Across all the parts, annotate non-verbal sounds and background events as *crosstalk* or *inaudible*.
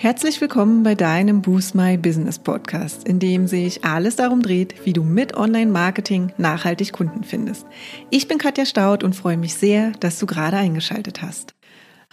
Herzlich willkommen bei deinem Boost My Business Podcast, in dem sich alles darum dreht, wie du mit Online-Marketing nachhaltig Kunden findest. Ich bin Katja Staud und freue mich sehr, dass du gerade eingeschaltet hast.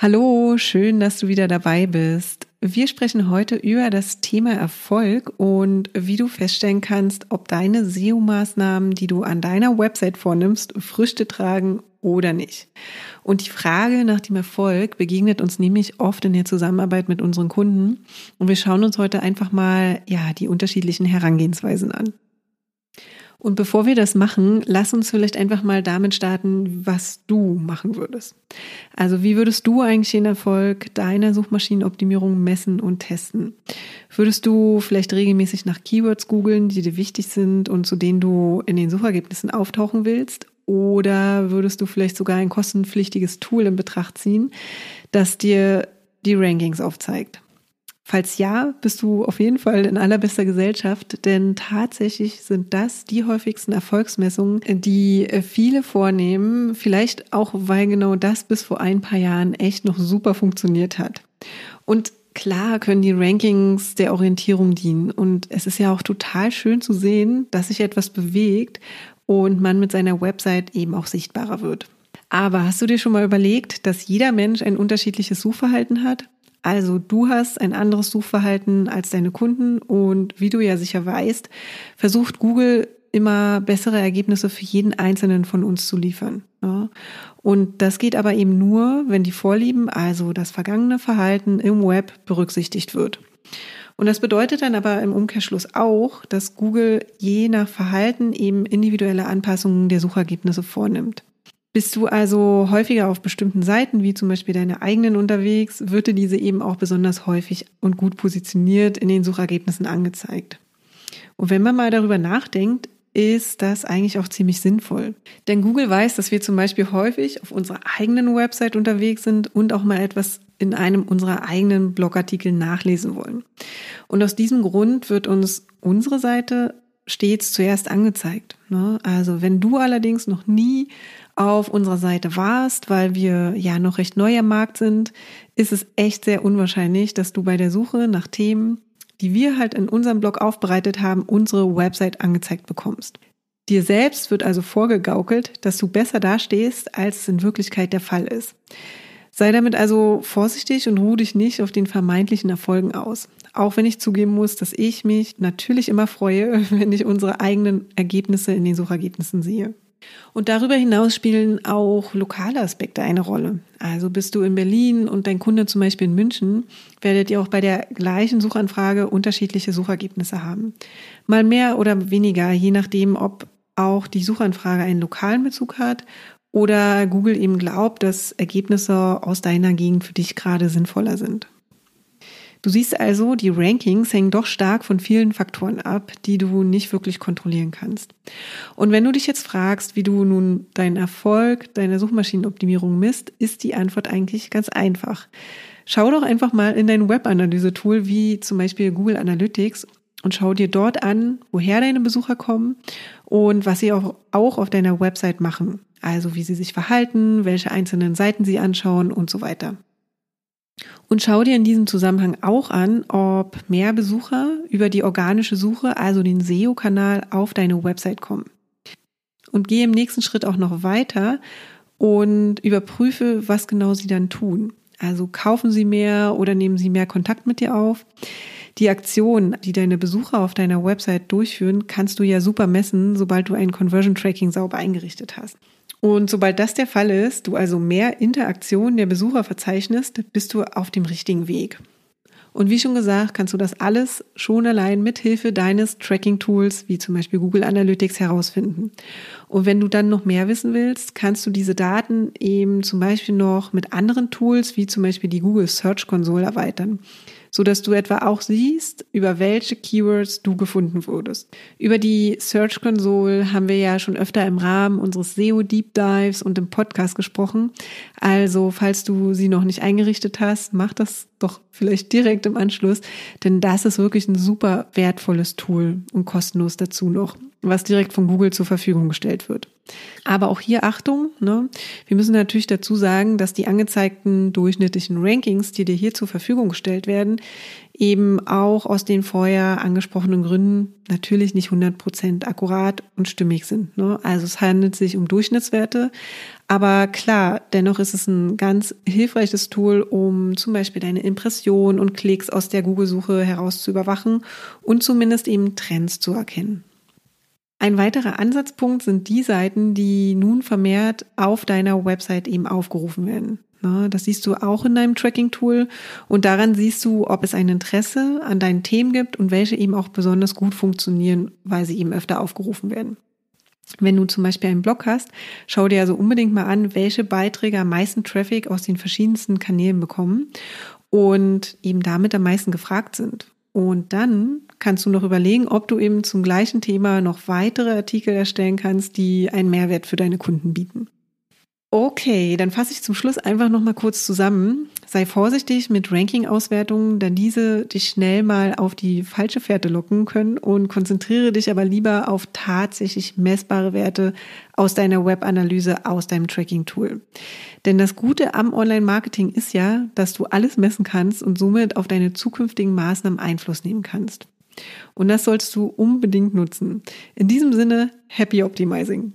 Hallo, schön, dass du wieder dabei bist. Wir sprechen heute über das Thema Erfolg und wie du feststellen kannst, ob deine SEO-Maßnahmen, die du an deiner Website vornimmst, Früchte tragen oder nicht. Und die Frage nach dem Erfolg begegnet uns nämlich oft in der Zusammenarbeit mit unseren Kunden. Und wir schauen uns heute einfach mal, ja, die unterschiedlichen Herangehensweisen an. Und bevor wir das machen, lass uns vielleicht einfach mal damit starten, was du machen würdest. Also wie würdest du eigentlich den Erfolg deiner Suchmaschinenoptimierung messen und testen? Würdest du vielleicht regelmäßig nach Keywords googeln, die dir wichtig sind und zu denen du in den Suchergebnissen auftauchen willst? Oder würdest du vielleicht sogar ein kostenpflichtiges Tool in Betracht ziehen, das dir die Rankings aufzeigt? Falls ja, bist du auf jeden Fall in allerbester Gesellschaft, denn tatsächlich sind das die häufigsten Erfolgsmessungen, die viele vornehmen, vielleicht auch, weil genau das bis vor ein paar Jahren echt noch super funktioniert hat. Und Klar können die Rankings der Orientierung dienen und es ist ja auch total schön zu sehen, dass sich etwas bewegt und man mit seiner Website eben auch sichtbarer wird. Aber hast du dir schon mal überlegt, dass jeder Mensch ein unterschiedliches Suchverhalten hat? Also du hast ein anderes Suchverhalten als deine Kunden und wie du ja sicher weißt, versucht Google immer bessere Ergebnisse für jeden einzelnen von uns zu liefern. Ja. Und das geht aber eben nur, wenn die Vorlieben, also das vergangene Verhalten im Web berücksichtigt wird. Und das bedeutet dann aber im Umkehrschluss auch, dass Google je nach Verhalten eben individuelle Anpassungen der Suchergebnisse vornimmt. Bist du also häufiger auf bestimmten Seiten, wie zum Beispiel deine eigenen unterwegs, wird dir diese eben auch besonders häufig und gut positioniert in den Suchergebnissen angezeigt. Und wenn man mal darüber nachdenkt, ist das eigentlich auch ziemlich sinnvoll. Denn Google weiß, dass wir zum Beispiel häufig auf unserer eigenen Website unterwegs sind und auch mal etwas in einem unserer eigenen Blogartikel nachlesen wollen. Und aus diesem Grund wird uns unsere Seite stets zuerst angezeigt. Ne? Also wenn du allerdings noch nie auf unserer Seite warst, weil wir ja noch recht neu am Markt sind, ist es echt sehr unwahrscheinlich, dass du bei der Suche nach Themen die wir halt in unserem Blog aufbereitet haben, unsere Website angezeigt bekommst. Dir selbst wird also vorgegaukelt, dass du besser dastehst, als es in Wirklichkeit der Fall ist. Sei damit also vorsichtig und ruh dich nicht auf den vermeintlichen Erfolgen aus. Auch wenn ich zugeben muss, dass ich mich natürlich immer freue, *laughs* wenn ich unsere eigenen Ergebnisse in den Suchergebnissen sehe. Und darüber hinaus spielen auch lokale Aspekte eine Rolle. Also bist du in Berlin und dein Kunde zum Beispiel in München, werdet ihr auch bei der gleichen Suchanfrage unterschiedliche Suchergebnisse haben. Mal mehr oder weniger, je nachdem, ob auch die Suchanfrage einen lokalen Bezug hat oder Google eben glaubt, dass Ergebnisse aus deiner Gegend für dich gerade sinnvoller sind. Du siehst also, die Rankings hängen doch stark von vielen Faktoren ab, die du nicht wirklich kontrollieren kannst. Und wenn du dich jetzt fragst, wie du nun deinen Erfolg deiner Suchmaschinenoptimierung misst, ist die Antwort eigentlich ganz einfach. Schau doch einfach mal in dein Webanalyse-Tool wie zum Beispiel Google Analytics und schau dir dort an, woher deine Besucher kommen und was sie auch, auch auf deiner Website machen. Also wie sie sich verhalten, welche einzelnen Seiten sie anschauen und so weiter. Und schau dir in diesem Zusammenhang auch an, ob mehr Besucher über die organische Suche, also den SEO-Kanal, auf deine Website kommen. Und gehe im nächsten Schritt auch noch weiter und überprüfe, was genau sie dann tun. Also kaufen sie mehr oder nehmen sie mehr Kontakt mit dir auf. Die Aktion, die deine Besucher auf deiner Website durchführen, kannst du ja super messen, sobald du ein Conversion Tracking sauber eingerichtet hast. Und sobald das der Fall ist, du also mehr Interaktion der Besucher verzeichnest, bist du auf dem richtigen Weg. Und wie schon gesagt, kannst du das alles schon allein mit Hilfe deines Tracking-Tools, wie zum Beispiel Google Analytics, herausfinden. Und wenn du dann noch mehr wissen willst, kannst du diese Daten eben zum Beispiel noch mit anderen Tools, wie zum Beispiel die Google Search Console erweitern so dass du etwa auch siehst, über welche Keywords du gefunden wurdest. Über die Search Console haben wir ja schon öfter im Rahmen unseres SEO Deep Dives und im Podcast gesprochen. Also, falls du sie noch nicht eingerichtet hast, mach das doch vielleicht direkt im Anschluss, denn das ist wirklich ein super wertvolles Tool und kostenlos dazu noch, was direkt von Google zur Verfügung gestellt wird. Aber auch hier Achtung, ne? wir müssen natürlich dazu sagen, dass die angezeigten durchschnittlichen Rankings, die dir hier zur Verfügung gestellt werden, eben auch aus den vorher angesprochenen Gründen natürlich nicht 100% akkurat und stimmig sind. Ne? Also es handelt sich um Durchschnittswerte, aber klar, dennoch ist es ein ganz hilfreiches Tool, um zum Beispiel deine Impressionen und Klicks aus der Google-Suche heraus zu überwachen und zumindest eben Trends zu erkennen. Ein weiterer Ansatzpunkt sind die Seiten, die nun vermehrt auf deiner Website eben aufgerufen werden. Das siehst du auch in deinem Tracking-Tool und daran siehst du, ob es ein Interesse an deinen Themen gibt und welche eben auch besonders gut funktionieren, weil sie eben öfter aufgerufen werden. Wenn du zum Beispiel einen Blog hast, schau dir also unbedingt mal an, welche Beiträge am meisten Traffic aus den verschiedensten Kanälen bekommen und eben damit am meisten gefragt sind. Und dann kannst du noch überlegen, ob du eben zum gleichen Thema noch weitere Artikel erstellen kannst, die einen Mehrwert für deine Kunden bieten. Okay, dann fasse ich zum Schluss einfach noch mal kurz zusammen. Sei vorsichtig mit Ranking-Auswertungen, da diese dich schnell mal auf die falsche Fährte locken können und konzentriere dich aber lieber auf tatsächlich messbare Werte aus deiner Web-Analyse, aus deinem Tracking-Tool. Denn das Gute am Online-Marketing ist ja, dass du alles messen kannst und somit auf deine zukünftigen Maßnahmen Einfluss nehmen kannst. Und das solltest du unbedingt nutzen. In diesem Sinne, happy optimizing.